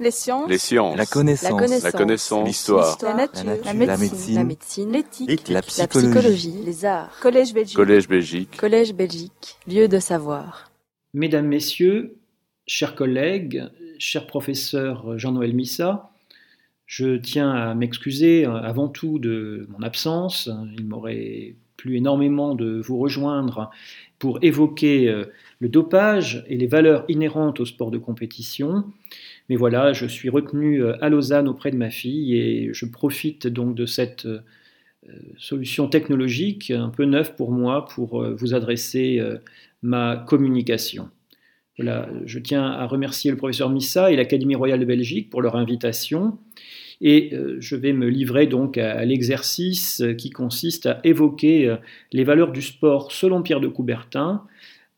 Les sciences. Les sciences. La connaissance. La connaissance. L'histoire. La nature. La La nature. médecine. La médecine. L'éthique. La La psychologie. Les arts. Collège Belgique. Collège Belgique. Collège Belgique. Lieu de savoir. Mesdames, Messieurs, chers collègues, cher professeur Jean-Noël Missa, je tiens à m'excuser avant tout de mon absence. Il m'aurait plu énormément de vous rejoindre pour évoquer le dopage et les valeurs inhérentes au sport de compétition. Mais voilà, je suis retenu euh, à Lausanne auprès de ma fille et je profite donc de cette euh, solution technologique un peu neuve pour moi pour euh, vous adresser euh, ma communication. Voilà, je tiens à remercier le professeur Missa et l'Académie royale de Belgique pour leur invitation. Et euh, je vais me livrer donc à, l'exercice euh, qui consiste à évoquer euh, les valeurs du sport selon Pierre de Coubertin,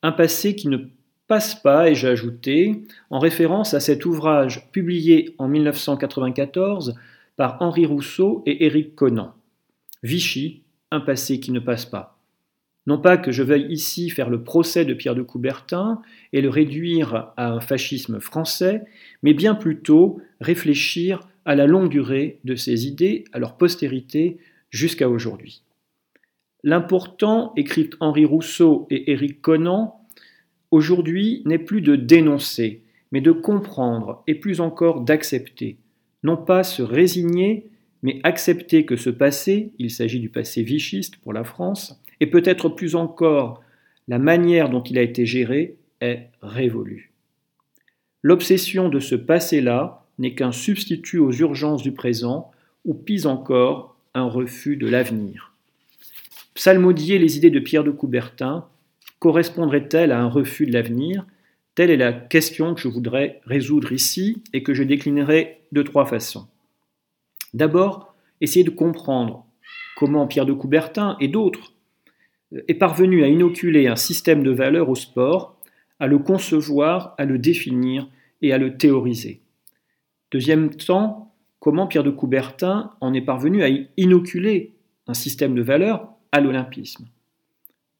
un passé qui ne passe pas, et j'ai ajouté, en référence à cet ouvrage publié en 1994 par Henri Rousseau et Éric Conan. Vichy, un passé qui ne passe pas. Non pas que je veuille ici faire le procès de Pierre de Coubertin et le réduire à un fascisme français, mais bien plutôt réfléchir à la longue durée de ces idées, à leur postérité jusqu'à aujourd'hui. L'important, écrit Henri Rousseau et Éric Conan, aujourd'hui n'est plus de dénoncer, mais de comprendre et plus encore d'accepter. Non pas se résigner, mais accepter que ce passé, il s'agit du passé vichiste pour la France, et peut-être plus encore la manière dont il a été géré, est révolue. L'obsession de ce passé-là n'est qu'un substitut aux urgences du présent, ou pis encore, un refus de l'avenir. Psalmodier les idées de Pierre de Coubertin correspondraient-elles à un refus de l'avenir? Telle est la question que je voudrais résoudre ici et que je déclinerai de trois façons. D'abord, essayer de comprendre comment Pierre de Coubertin et d'autres est parvenu à inoculer un système de valeurs au sport, à le concevoir, à le définir et à le théoriser. Deuxième temps, comment Pierre de Coubertin en est parvenu à inoculer un système de valeurs à l'olympisme?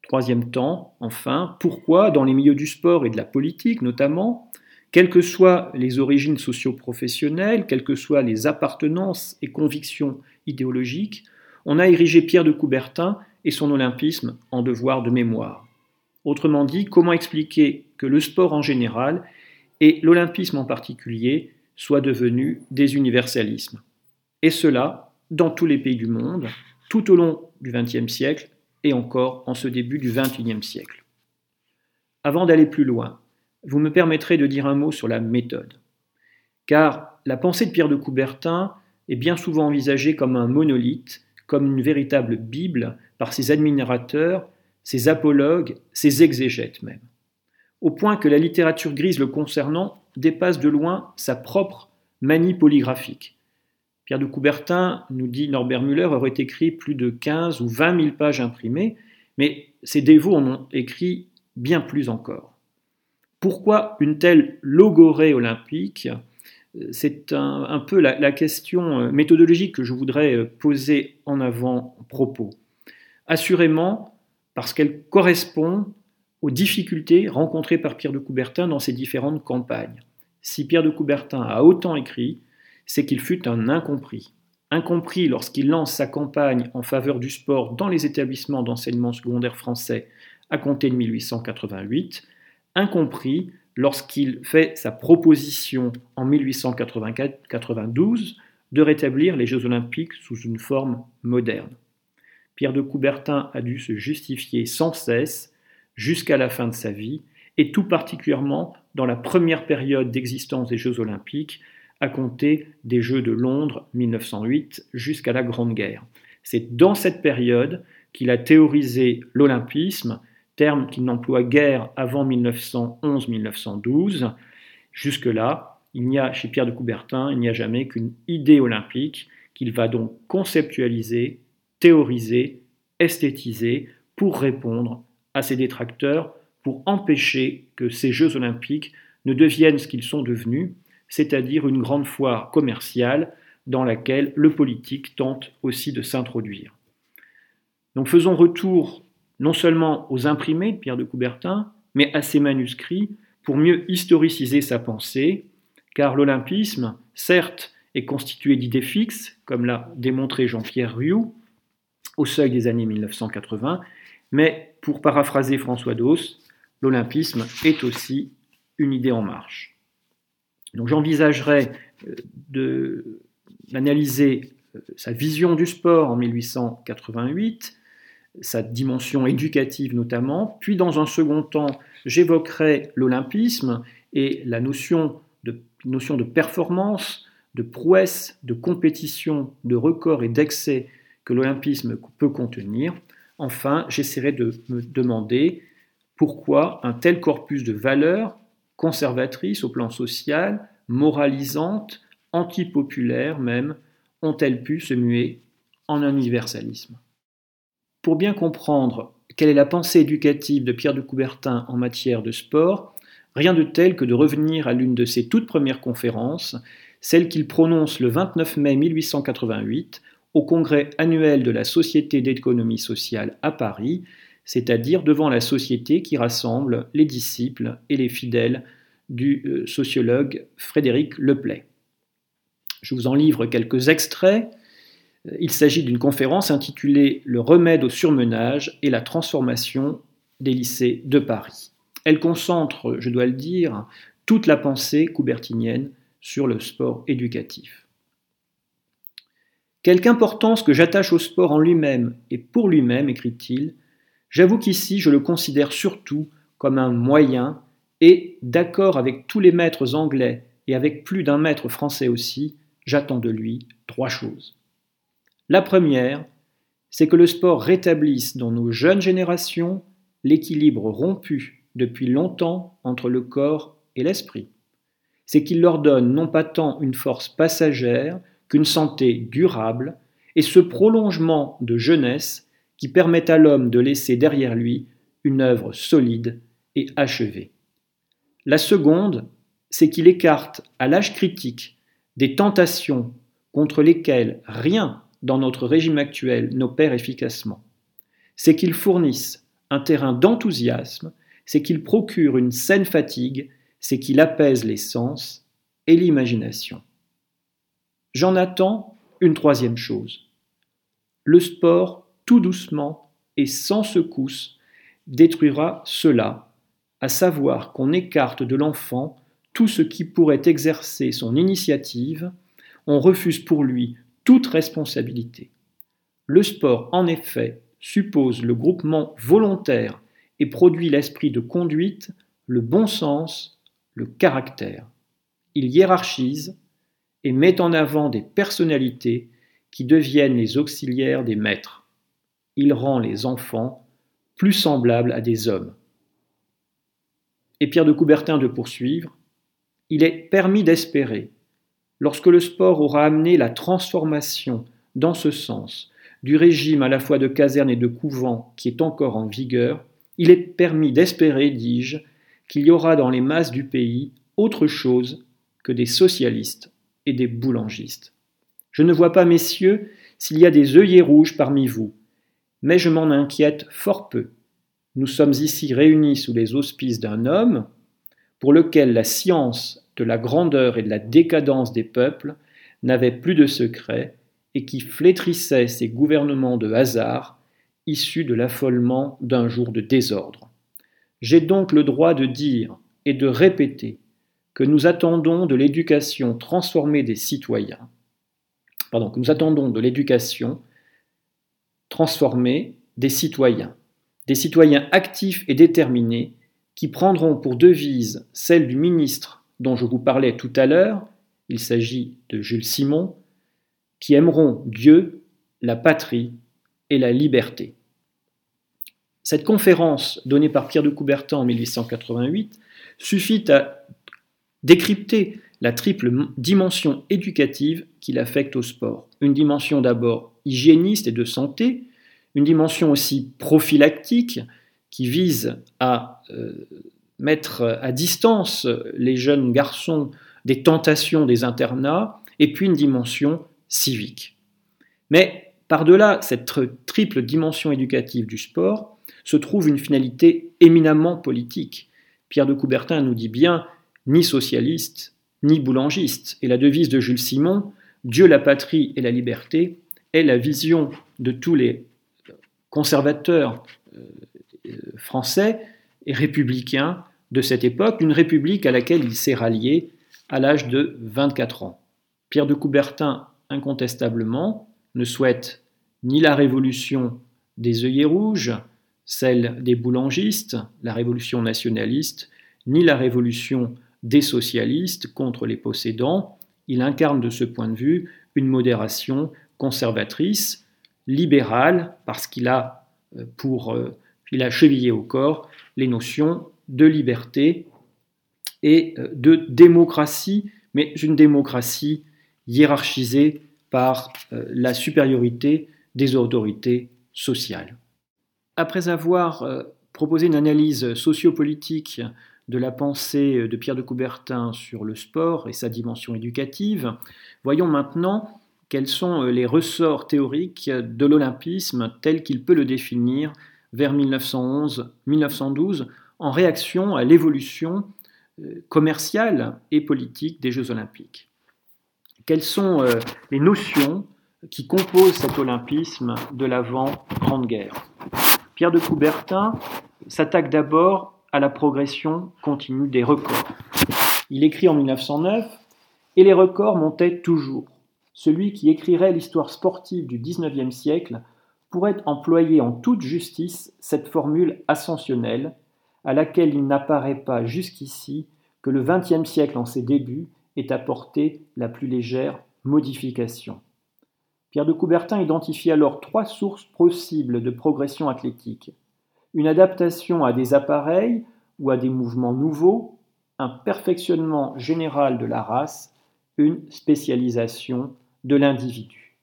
Troisième temps, enfin, pourquoi dans les milieux du sport et de la politique notamment, quelles que soient les origines socio-professionnelles, quelles que soient les appartenances et convictions idéologiques, on a érigé Pierre de Coubertin et son olympisme en devoir de mémoire. Autrement dit, comment expliquer que le sport en général et l'olympisme en particulier soient devenus des universalismes? Et cela dans tous les pays du monde, tout au long du XXe siècle et encore en ce début du XXIe siècle. Avant d'aller plus loin, vous me permettrez de dire un mot sur la méthode. Car la pensée de Pierre de Coubertin est bien souvent envisagée comme un monolithe, comme une véritable Bible par ses admirateurs, ses apologues, ses exégètes même. Au point que la littérature grise le concernant dépasse de loin sa propre manie polygraphique. Pierre de Coubertin, nous dit Norbert Müller, aurait écrit plus de 15 ou 20 000 pages imprimées, mais ses dévots en ont écrit bien plus encore. Pourquoi une telle logorée olympique? C'est un, peu la, la, question méthodologique que je voudrais poser en avant propos. Assurément, parce qu'elle correspond aux difficultés rencontrées par Pierre de Coubertin dans ses différentes campagnes. Si Pierre de Coubertin a autant écrit, c'est qu'il fut un incompris. Incompris lorsqu'il lance sa campagne en faveur du sport dans les établissements d'enseignement secondaire français à compter de 1888, incompris lorsqu'il fait sa proposition en 1892 de rétablir les Jeux olympiques sous une forme moderne. Pierre de Coubertin a dû se justifier sans cesse jusqu'à la fin de sa vie, et tout particulièrement dans la première période d'existence des Jeux olympiques, à compter des Jeux de Londres 1908 jusqu'à la Grande Guerre. C'est dans cette période qu'il a théorisé l'olympisme, terme qu'il n'emploie guère avant 1911-1912. Jusque-là, il n'y a chez Pierre de Coubertin, il n'y a jamais qu'une idée olympique qu'il va donc conceptualiser, théoriser, esthétiser pour répondre à ses détracteurs, pour empêcher que ces Jeux olympiques ne deviennent ce qu'ils sont devenus, c'est-à-dire une grande foire commerciale dans laquelle le politique tente aussi de s'introduire. Donc faisons retour non seulement aux imprimés de Pierre de Coubertin, mais à ses manuscrits pour mieux historiciser sa pensée, car l'olympisme, certes, est constitué d'idées fixes, comme l'a démontré Jean-Pierre Rioux, au seuil des années 1980, mais pour paraphraser François Dos, l'olympisme est aussi une idée en marche. Donc j'envisagerais euh, d'analyser euh, sa vision du sport en 1888, sa dimension éducative notamment, puis dans un second temps, j'évoquerai l'olympisme et la notion de, notion de performance, de prouesse, de compétition, de record et d'excès que l'olympisme peut contenir. Enfin, j'essaierai de me demander pourquoi un tel corpus de valeurs conservatrices au plan social, moralisantes, antipopulaires même, ont-elles pu se muer en un universalisme? Pour bien comprendre quelle est la pensée éducative de Pierre de Coubertin en matière de sport, rien de tel que de revenir à l'une de ses toutes premières conférences, celle qu'il prononce le 29 mai 1888 au congrès annuel de la Société d'économie sociale à Paris, c'est-à-dire devant la société qui rassemble les disciples et les fidèles du euh, sociologue Frédéric Leplay. Je vous en livre quelques extraits. Il s'agit d'une conférence intitulée Le remède au surmenage et la transformation des lycées de Paris. Elle concentre, je dois le dire, toute la pensée coubertinienne sur le sport éducatif. Quelque importance que j'attache au sport en lui-même et pour lui-même, écrit-il, j'avoue qu'ici je le considère surtout comme un moyen et, d'accord avec tous les maîtres anglais et avec plus d'un maître français aussi, j'attends de lui trois choses. La première, c'est que le sport rétablisse dans nos jeunes générations l'équilibre rompu depuis longtemps entre le corps et l'esprit. C'est qu'il leur donne non pas tant une force passagère qu'une santé durable et ce prolongement de jeunesse qui permet à l'homme de laisser derrière lui une œuvre solide et achevée. La seconde, c'est qu'il écarte à l'âge critique des tentations contre lesquelles rien dans notre régime actuel n'opère efficacement. C'est qu'ils fournissent un terrain d'enthousiasme, c'est qu'ils procurent une saine fatigue, c'est qu'ils apaisent les sens et l'imagination. J'en attends une troisième chose. Le sport, doucement et sans secousse, détruira cela, à savoir qu'on écarte de l'enfant tout ce qui pourrait exercer son initiative, on refuse pour lui toute responsabilité. Le sport, en effet, suppose le groupement volontaire et produit l'esprit de conduite, le bon sens, le caractère. Il hiérarchise et met en avant des personnalités qui deviennent les auxiliaires des maîtres. Il rend les enfants plus semblables à des hommes. Et Pierre de Coubertin de poursuivre, il est permis d'espérer, lorsque le sport aura amené la transformation dans ce sens du régime à la fois de caserne et de couvent qui est encore en vigueur, il est permis d'espérer, dis-je, qu'il y aura dans les masses du pays autre chose que des socialistes et des boulangistes. Je ne vois pas, messieurs, s'il y a des œillets rouges parmi vous, mais je m'en inquiète fort peu. Nous sommes ici réunis sous les auspices d'un homme pour lequel la science de la grandeur et de la décadence des peuples n'avait plus de secret et qui flétrissait ses gouvernements de hasard issus de l'affolement d'un jour de désordre. J'ai donc le droit de dire et de répéter que nous attendons de l'éducation transformée des citoyens, pardon, que nous attendons de l'éducation transformée des citoyens, des citoyens actifs et déterminés qui prendront pour devise celle du ministre dont je vous parlais tout à l'heure, il s'agit de Jules Simon, qui aimeront Dieu, la patrie et la liberté. Cette conférence donnée par Pierre de Coubertin en 1888 suffit à décrypter la triple dimension éducative qu'il affecte au sport. Une dimension d'abord hygiéniste et de santé, une dimension aussi prophylactique qui vise à euh, mettre à distance les jeunes garçons des tentations des internats, et puis une dimension civique. Mais par-delà cette triple dimension éducative du sport, se trouve une finalité éminemment politique. Pierre de Coubertin nous dit bien ni socialiste, ni boulangiste. Et la devise de Jules Simon, Dieu, la patrie et la liberté, est la vision de tous les conservateurs euh, français et républicains de cette époque, une république à laquelle il s'est rallié à l'âge de 24 ans. Pierre de Coubertin, incontestablement, ne souhaite ni la révolution des œillets rouges, celle des boulangistes, la révolution nationaliste, ni la révolution des socialistes contre les possédants. Il incarne de ce point de vue une modération conservatrice, libérale, parce qu'il a euh, pour euh, il a chevillé au corps les notions de liberté et euh, de démocratie, mais une démocratie hiérarchisée par la supériorité des autorités sociales. Après avoir proposé une analyse sociopolitique de la pensée de Pierre de Coubertin sur le sport et sa dimension éducative, voyons maintenant quels sont les ressorts théoriques de l'olympisme tel qu'il peut le définir vers 1911-1912 en réaction à l'évolution euh, commerciale et politique des Jeux olympiques. Quelles sont euh, les notions qui composent cet olympisme de l'avant-grande guerre? Pierre de Coubertin s'attaque d'abord à la progression continue des records. Il écrit en 1909 Et les records montaient toujours. Celui qui écrirait l'histoire sportive du XIXe siècle pourrait employer en toute justice cette formule ascensionnelle, à laquelle il n'apparaît pas jusqu'ici que le XXe siècle en ses débuts ait apporté la plus légère modification. Pierre de Coubertin identifie alors trois sources possibles de progression athlétique une adaptation à des appareils ou à des mouvements nouveaux, un perfectionnement général de la race, une spécialisation de l'individu.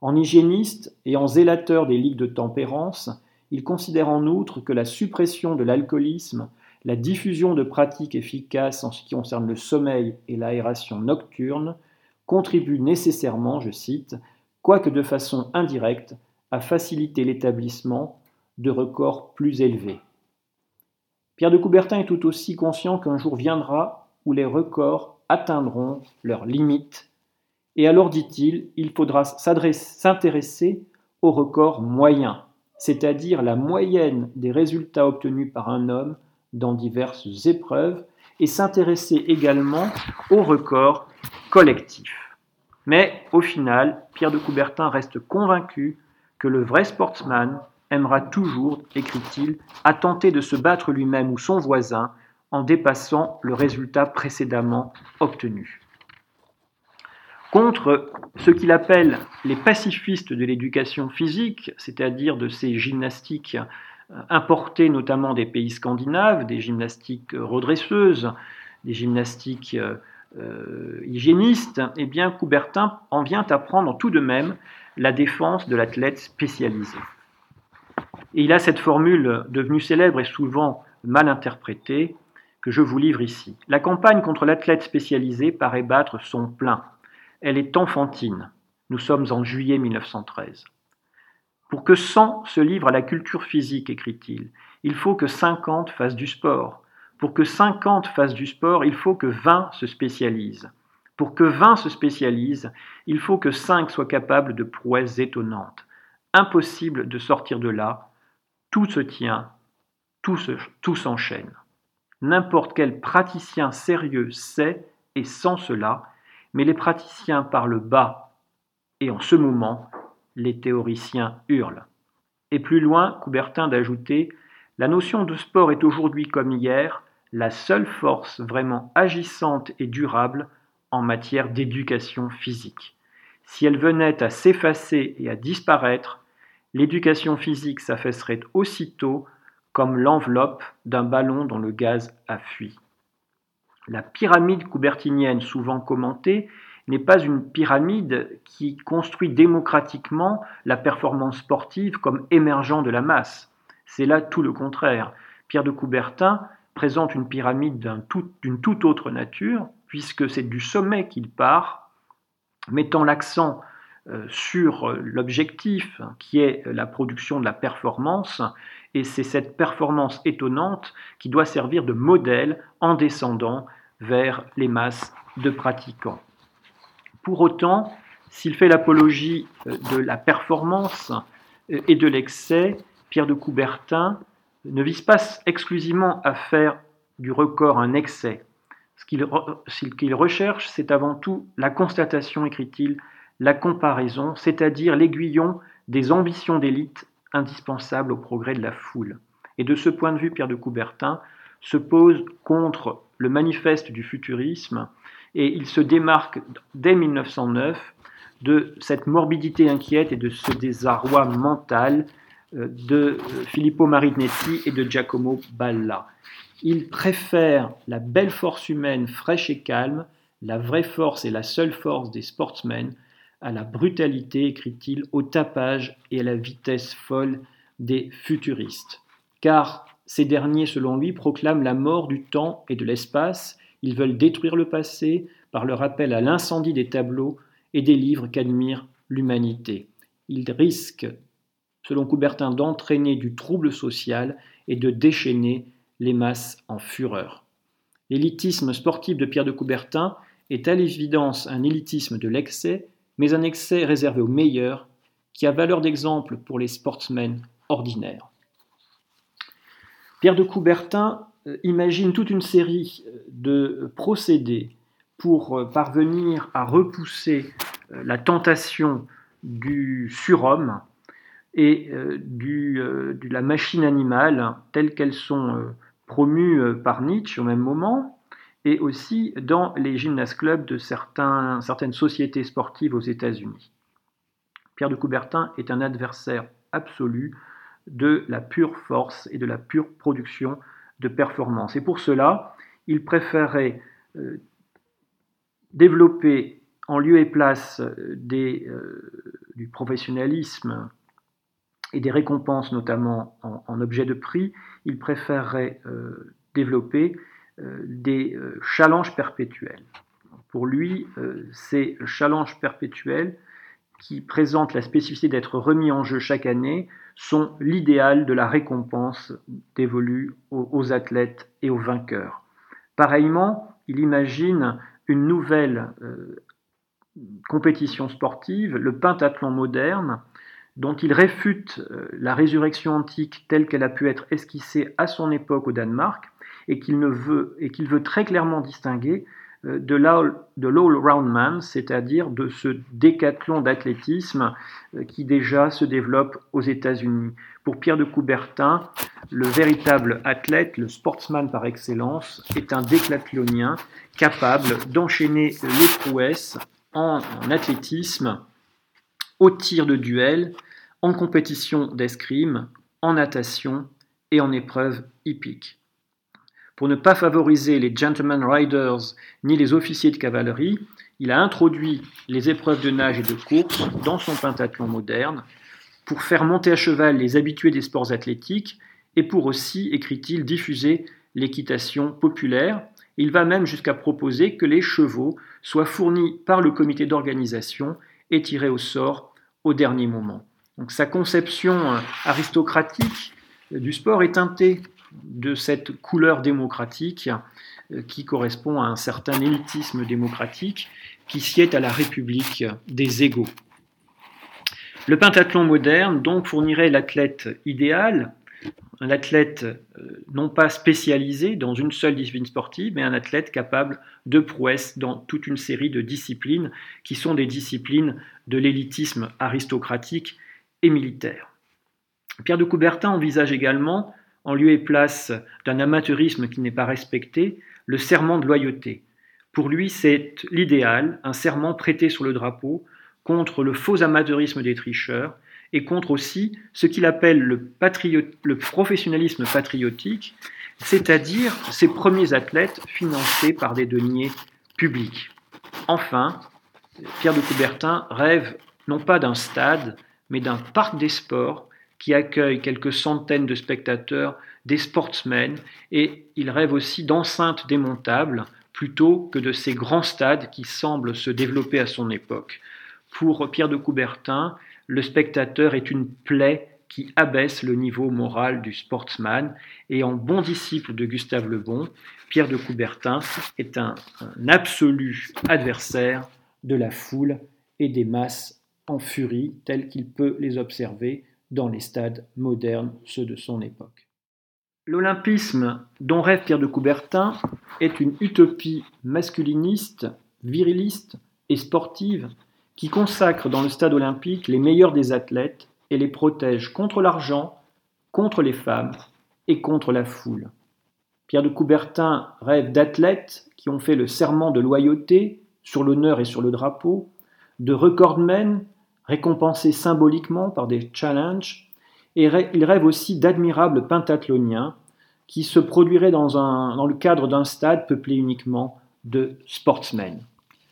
En hygiéniste et en zélateur des ligues de tempérance, il considère en outre que la suppression de l'alcoolisme, la diffusion de pratiques efficaces en ce qui concerne le sommeil et l'aération nocturne contribuent nécessairement, je cite, quoique de façon indirecte, à faciliter l'établissement de records plus élevés. Pierre de Coubertin est tout aussi conscient qu'un jour viendra où les records atteindront leurs limites, et alors, dit-il, il faudra s'intéresser aux records moyens, c'est-à-dire la moyenne des résultats obtenus par un homme dans diverses épreuves, et s'intéresser également aux records collectifs. Mais au final, Pierre de Coubertin reste convaincu que le vrai sportsman aimera toujours, écrit-il, à tenter de se battre lui-même ou son voisin en dépassant le résultat précédemment obtenu. Contre ce qu'il appelle les pacifistes de l'éducation physique, c'est-à-dire de ces gymnastiques euh, importées notamment des pays scandinaves, des gymnastiques redresseuses, des gymnastiques euh, euh, hygiénistes, eh bien Coubertin en vient à prendre tout de même la défense de l'athlète spécialisé. Et il a cette formule devenue célèbre et souvent mal interprétée que je vous livre ici. La campagne contre l'athlète spécialisé paraît battre son plein. Elle est enfantine. Nous sommes en juillet 1913. Pour que 100 se livrent à la culture physique, écrit-il, il faut que 50 fassent du sport. Pour que 50 fassent du sport, il faut que 20 se spécialisent. Pour que 20 se spécialisent, il faut que 5 soient capables de prouesses étonnantes. Impossible de sortir de là tout se tient, tout, s'enchaîne. N'importe quel praticien sérieux sait et sent cela, mais les praticiens parlent bas, et en ce moment, les théoriciens hurlent. Et plus loin, Coubertin d'ajouter La notion de sport est aujourd'hui comme hier la seule force vraiment agissante et durable en matière d'éducation physique. Si elle venait à s'effacer et à disparaître, l'éducation physique s'affaisserait aussitôt comme l'enveloppe d'un ballon dont le gaz a fui. La pyramide coubertinienne souvent commentée n'est pas une pyramide qui construit démocratiquement la performance sportive comme émergent de la masse. C'est là tout le contraire. Pierre de Coubertin présente une pyramide d'une toute autre nature, puisque c'est du sommet qu'il part, mettant l'accent sur l'objectif qui est la production de la performance, et c'est cette performance étonnante qui doit servir de modèle en descendant vers les masses de pratiquants. Pour autant, s'il fait l'apologie euh, de la performance euh, et de l'excès, Pierre de Coubertin ne vise pas exclusivement à faire du record un excès. Ce qu'il recherche, c'est avant tout la constatation, écrit-il, la comparaison, c'est-à-dire l'aiguillon des ambitions d'élite indispensables au progrès de la foule. Et de ce point de vue, Pierre de Coubertin se pose contre le manifeste du futurisme et il se démarque dès 1909 de cette morbidité inquiète et de ce désarroi mental euh, de Filippo Marinetti et de Giacomo Balla. Il préfère la belle force humaine fraîche et calme, la vraie force et la seule force des sportsmen, à la brutalité, écrit-il, au tapage et à la vitesse folle des futuristes. Car ces derniers, selon lui, proclament la mort du temps et de l'espace, ils veulent détruire le passé par le rappel à l'incendie des tableaux et des livres qu'admire l'humanité. Ils risquent, selon Coubertin, d'entraîner du trouble social et de déchaîner les masses en fureur. L'élitisme sportif de Pierre de Coubertin est à l'évidence un élitisme de l'excès, mais un excès réservé aux meilleurs, qui a valeur d'exemple pour les sportsmen ordinaires. Pierre de Coubertin euh, imagine toute une série euh, de procédés pour euh, parvenir à repousser la tentation du surhomme et de la machine animale telles qu'elles sont promues par Nietzsche au même moment, et aussi dans les gymnase clubs de certaines sociétés sportives aux États-Unis. Pierre de Coubertin est un adversaire absolu de la pure force et de la pure production de performance. Et pour cela, il préférait euh, développer en lieu et place euh, euh, du professionnalisme et des récompenses, notamment en, objet de prix, il préférerait développer des challenges perpétuels. Pour lui, ces challenges perpétuels qui présentent la spécificité d'être remis en jeu chaque année sont l'idéal de la récompense dévolue aux, athlètes et aux vainqueurs. Pareillement, il imagine une nouvelle euh, compétition sportive, le pentathlon moderne, dont il réfute euh, la résurrection antique telle qu'elle a pu être esquissée à son époque au Danemark, et qu'il veut, très clairement distinguer euh, de l'all-round man, c'est-à-dire de ce décathlon d'athlétisme euh, qui déjà se développe aux États-Unis. Pour Pierre de Coubertin, le véritable athlète, le sportsman par excellence, est un décathlonien capable d'enchaîner les prouesses en, athlétisme, au tir de duel, en compétition d'escrime, en natation et en épreuve hippique pour ne pas favoriser les gentlemen riders ni les officiers de cavalerie, il a introduit les épreuves de nage et de course dans son pentathlon moderne pour faire monter à cheval les habitués des sports athlétiques et pour aussi, écrit-il, diffuser l'équitation populaire. Il va même jusqu'à proposer que les chevaux soient fournis par le comité d'organisation et tirés au sort au dernier moment. Donc sa conception euh, aristocratique du sport est teintée de cette couleur démocratique euh, qui correspond à un certain élitisme démocratique qui sied à la République des égaux. Le pentathlon moderne donc fournirait l'athlète idéal, un athlète euh, non pas spécialisé dans une seule discipline sportive, mais un athlète capable de prouesse dans toute une série de disciplines qui sont des disciplines de l'élitisme aristocratique et militaire. Pierre de Coubertin envisage également en lieu et place d'un amateurisme qui n'est pas respecté, le serment de loyauté. Pour lui, c'est l'idéal, un serment prêté sur le drapeau contre le faux amateurisme des tricheurs et contre aussi ce qu'il appelle le, le professionnalisme patriotique, c'est-à-dire ces premiers athlètes financés par des deniers publics. Enfin, Pierre de Coubertin rêve non pas d'un stade, mais d'un parc des sports qui accueille quelques centaines de spectateurs, des sportsmen, et il rêve aussi d'enceintes démontables plutôt que de ces grands stades qui semblent se développer à son époque. Pour Pierre de Coubertin, le spectateur est une plaie qui abaisse le niveau moral du sportsman. Et en bon disciple de Gustave Le Bon, Pierre de Coubertin est un, un absolu adversaire de la foule et des masses en furie telles qu'il peut les observer dans les stades modernes, ceux de son époque. L'olympisme dont rêve Pierre de Coubertin est une utopie masculiniste, viriliste et sportive qui consacre dans le stade olympique les meilleurs des athlètes et les protège contre l'argent, contre les femmes et contre la foule. Pierre de Coubertin rêve d'athlètes qui ont fait le serment de loyauté sur l'honneur et sur le drapeau, de recordmen récompensés symboliquement par des challenges, et il rêve aussi d'admirables pentathloniens qui se produiraient dans, dans le cadre d'un stade peuplé uniquement de sportsmen.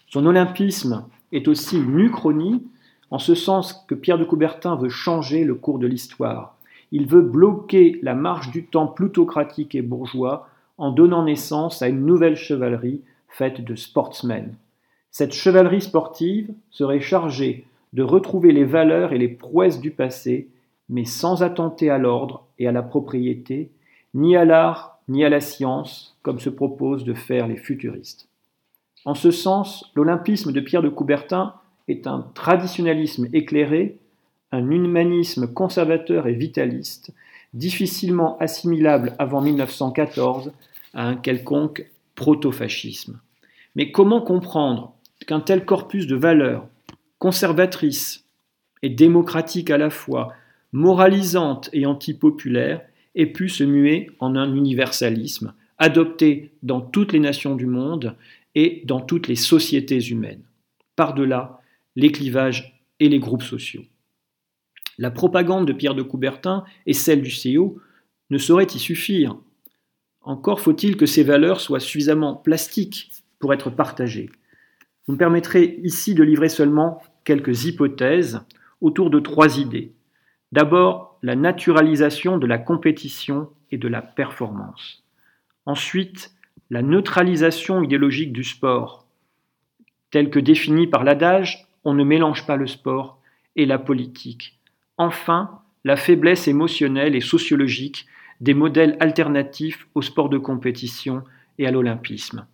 Son olympisme est aussi une uchronie, en ce sens que Pierre de Coubertin veut changer le cours de l'histoire. Il veut bloquer la marche du temps plutocratique et bourgeois en donnant naissance à une nouvelle chevalerie faite de sportsmen. Cette chevalerie sportive serait chargée de retrouver les valeurs et les prouesses du passé, mais sans attenter à l'ordre et à la propriété, ni à l'art ni à la science, comme se proposent de faire les futuristes. En ce sens, l'olympisme de Pierre de Coubertin est un traditionnalisme éclairé, un humanisme conservateur et vitaliste, difficilement assimilable avant 1914 à un quelconque proto-fascisme. Mais comment comprendre qu'un tel corpus de valeurs, conservatrices et démocratiques à la fois, moralisantes et antipopulaires, ait pu se muer en un universalisme, adopté dans toutes les nations du monde et dans toutes les sociétés humaines, par-delà les clivages et les groupes sociaux. La propagande de Pierre de Coubertin et celle du CEO ne sauraient y suffire. Encore faut-il que ces valeurs soient suffisamment plastiques pour être partagées. Vous me permettrez ici de livrer seulement quelques hypothèses autour de trois idées. D'abord, la naturalisation de la compétition et de la performance. Ensuite, la neutralisation idéologique du sport, telle que définie par l'adage on ne mélange pas le sport et la politique. Enfin, la faiblesse émotionnelle et sociologique des modèles alternatifs au sport de compétition et à l'olympisme.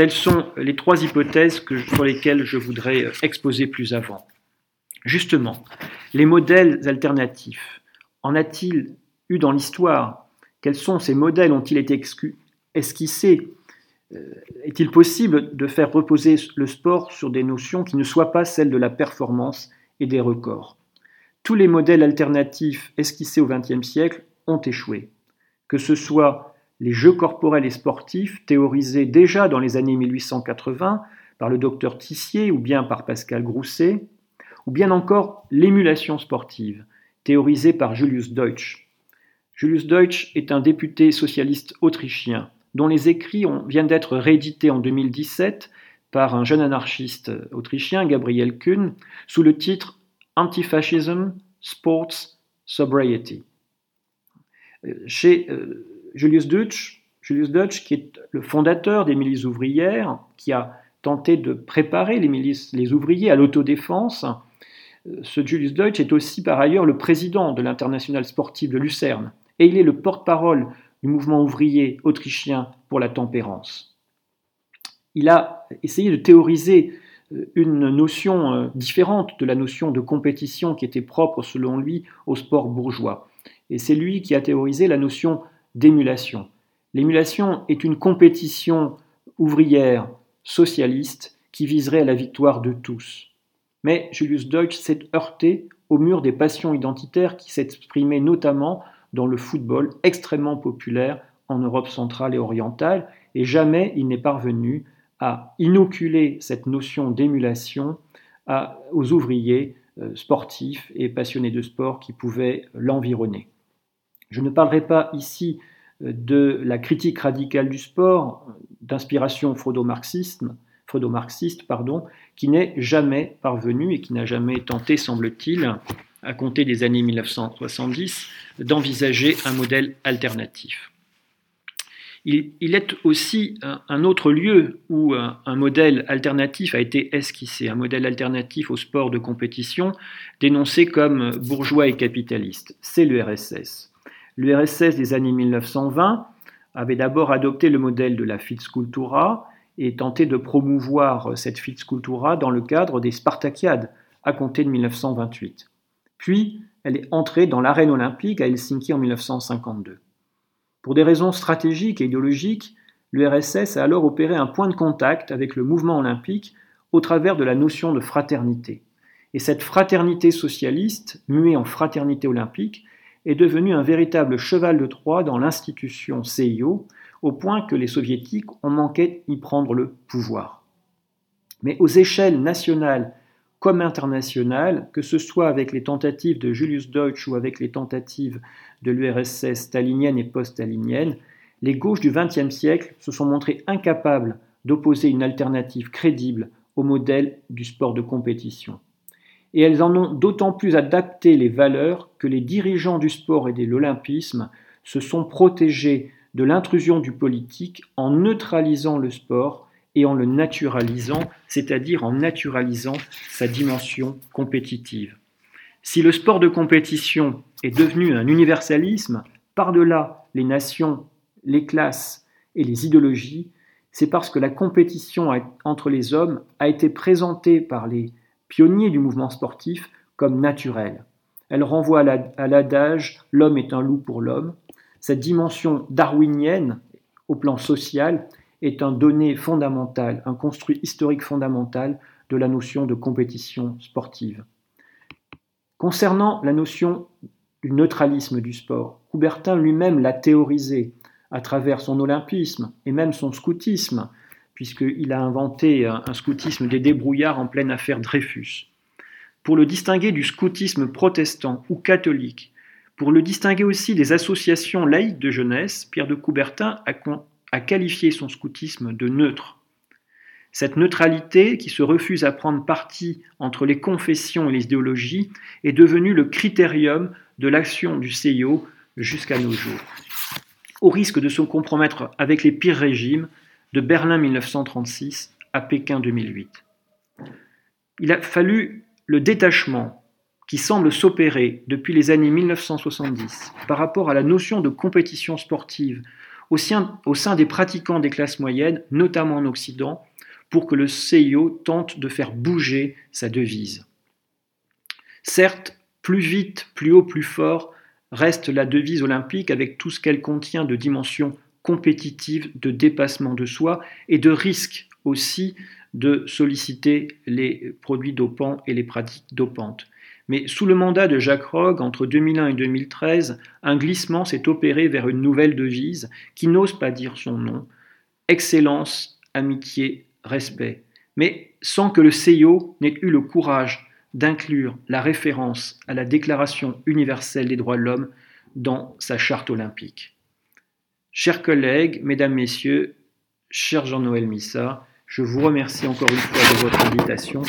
Telles sont les trois hypothèses sur lesquelles je voudrais euh, exposer plus avant. Justement, les modèles alternatifs, en a-t-il eu dans l'histoire? Quels sont ces modèles? Ont-ils été esquissés? Euh, Est-il possible de faire reposer le sport sur des notions qui ne soient pas celles de la performance et des records? Tous les modèles alternatifs esquissés au XXe siècle ont échoué. Que ce soit les jeux corporels et sportifs théorisés déjà dans les années 1880 par le docteur Tissier ou bien par Pascal Grousset, ou bien encore l'émulation sportive, théorisée par Julius Deutsch. Julius Deutsch est un député socialiste autrichien dont les écrits viennent d'être réédités en 2017 par un jeune anarchiste autrichien, Gabriel Kuhn, sous le titre Antifascism, Sports, Sobriety. Euh, chez euh, Julius Deutsch, Julius qui est le fondateur des milices ouvrières, qui a tenté de préparer les, milices, les ouvriers à l'autodéfense, euh, ce Julius Deutsch est aussi par ailleurs le président de l'international sportif de Lucerne et il est le porte-parole du mouvement ouvrier autrichien pour la tempérance. Il a essayé de théoriser euh, une notion euh, différente de la notion de compétition qui était propre selon lui au sport bourgeois. Et c'est lui qui a théorisé la notion d'émulation. L'émulation est une compétition ouvrière, socialiste, qui viserait à la victoire de tous. Mais Julius Deutsch s'est heurté au mur des passions identitaires qui s'exprimaient notamment dans le football extrêmement populaire en Europe centrale et orientale, et jamais il n'est parvenu à inoculer cette notion d'émulation aux ouvriers euh, sportifs et passionnés de sport qui pouvaient l'environner. Je ne parlerai pas ici euh, de la critique radicale du sport, d'inspiration freudo-marxiste, qui n'est jamais parvenu et qui n'a jamais tenté, semble-t-il, à compter des années 1970, d'envisager un modèle alternatif. Il, est aussi un, autre lieu où un, un, modèle alternatif a été esquissé, un modèle alternatif au sport de compétition dénoncé comme bourgeois et capitaliste. C'est l'URSS. L'URSS des années 1920 avait d'abord adopté le modèle de la Fitzcultura et tenté de promouvoir cette Fitzcultura dans le cadre des Spartakiades à compter de 1928. Puis, elle est entrée dans l'arène olympique à Helsinki en 1952. Pour des raisons stratégiques et idéologiques, l'URSS a alors opéré un point de contact avec le mouvement olympique au travers de la notion de fraternité. Et cette fraternité socialiste, muée en fraternité olympique, est devenue un véritable cheval de Troie dans l'institution CIO, au point que les soviétiques ont manqué d'y prendre le pouvoir. Mais aux échelles nationales comme internationales, que ce soit avec les tentatives de Julius Deutsch ou avec les tentatives de l'URSS stalinienne et post-stalinienne, les gauches du XXe siècle se sont montrées incapables d'opposer une alternative crédible au modèle du sport de compétition. Et elles en ont d'autant plus adapté les valeurs que les dirigeants du sport et de l'olympisme se sont protégés de l'intrusion du politique en neutralisant le sport et en le naturalisant, c'est-à-dire en naturalisant sa dimension compétitive. Si le sport de compétition est devenu un universalisme, par-delà les nations, les classes et les idéologies, c'est parce que la compétition entre les hommes a été présentée par les pionniers du mouvement sportif comme naturelle. Elle renvoie à l'adage L'homme est un loup pour l'homme. Cette dimension darwinienne, au plan social, est un donné fondamental, un construit historique fondamental de la notion de compétition sportive. Concernant la notion du neutralisme du sport, Coubertin lui-même l'a théorisé à travers son olympisme et même son scoutisme, puisqu'il a inventé un scoutisme des débrouillards en pleine affaire Dreyfus. Pour le distinguer du scoutisme protestant ou catholique, pour le distinguer aussi des associations laïques de jeunesse, Pierre de Coubertin a, a qualifié son scoutisme de neutre. Cette neutralité, qui se refuse à prendre parti entre les confessions et les idéologies, est devenue le critérium de l'action du CIO jusqu'à nos jours. Au risque de se compromettre avec les pires régimes, de Berlin 1936 à Pékin 2008. Il a fallu le détachement qui semble s'opérer depuis les années 1970 par rapport à la notion de compétition sportive au sein, des pratiquants des classes moyennes, notamment en Occident, pour que le CIO tente de faire bouger sa devise. Certes, plus vite, plus haut, plus fort reste la devise olympique avec tout ce qu'elle contient de dimensions compétitives, de dépassement de soi et de risque aussi de solliciter les produits dopants et les pratiques dopantes. Mais sous le mandat de Jacques Rogge, entre 2001 et 2013, un glissement s'est opéré vers une nouvelle devise qui n'ose pas dire son nom excellence, amitié, respect. Mais sans que le CIO n'ait eu le courage d'inclure la référence à la Déclaration universelle des droits de l'homme dans sa charte olympique. Chers collègues, mesdames, messieurs, cher Jean-Noël Missa, je vous remercie encore une fois de votre invitation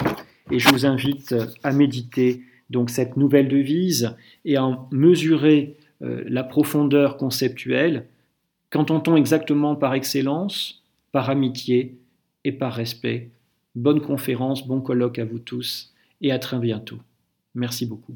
et je vous invite à méditer donc cette nouvelle devise et en mesurer euh, la profondeur conceptuelle, qu'entend-on exactement par excellence, par amitié et par respect Bonne conférence, bon colloque à vous tous et à très bientôt. Merci beaucoup.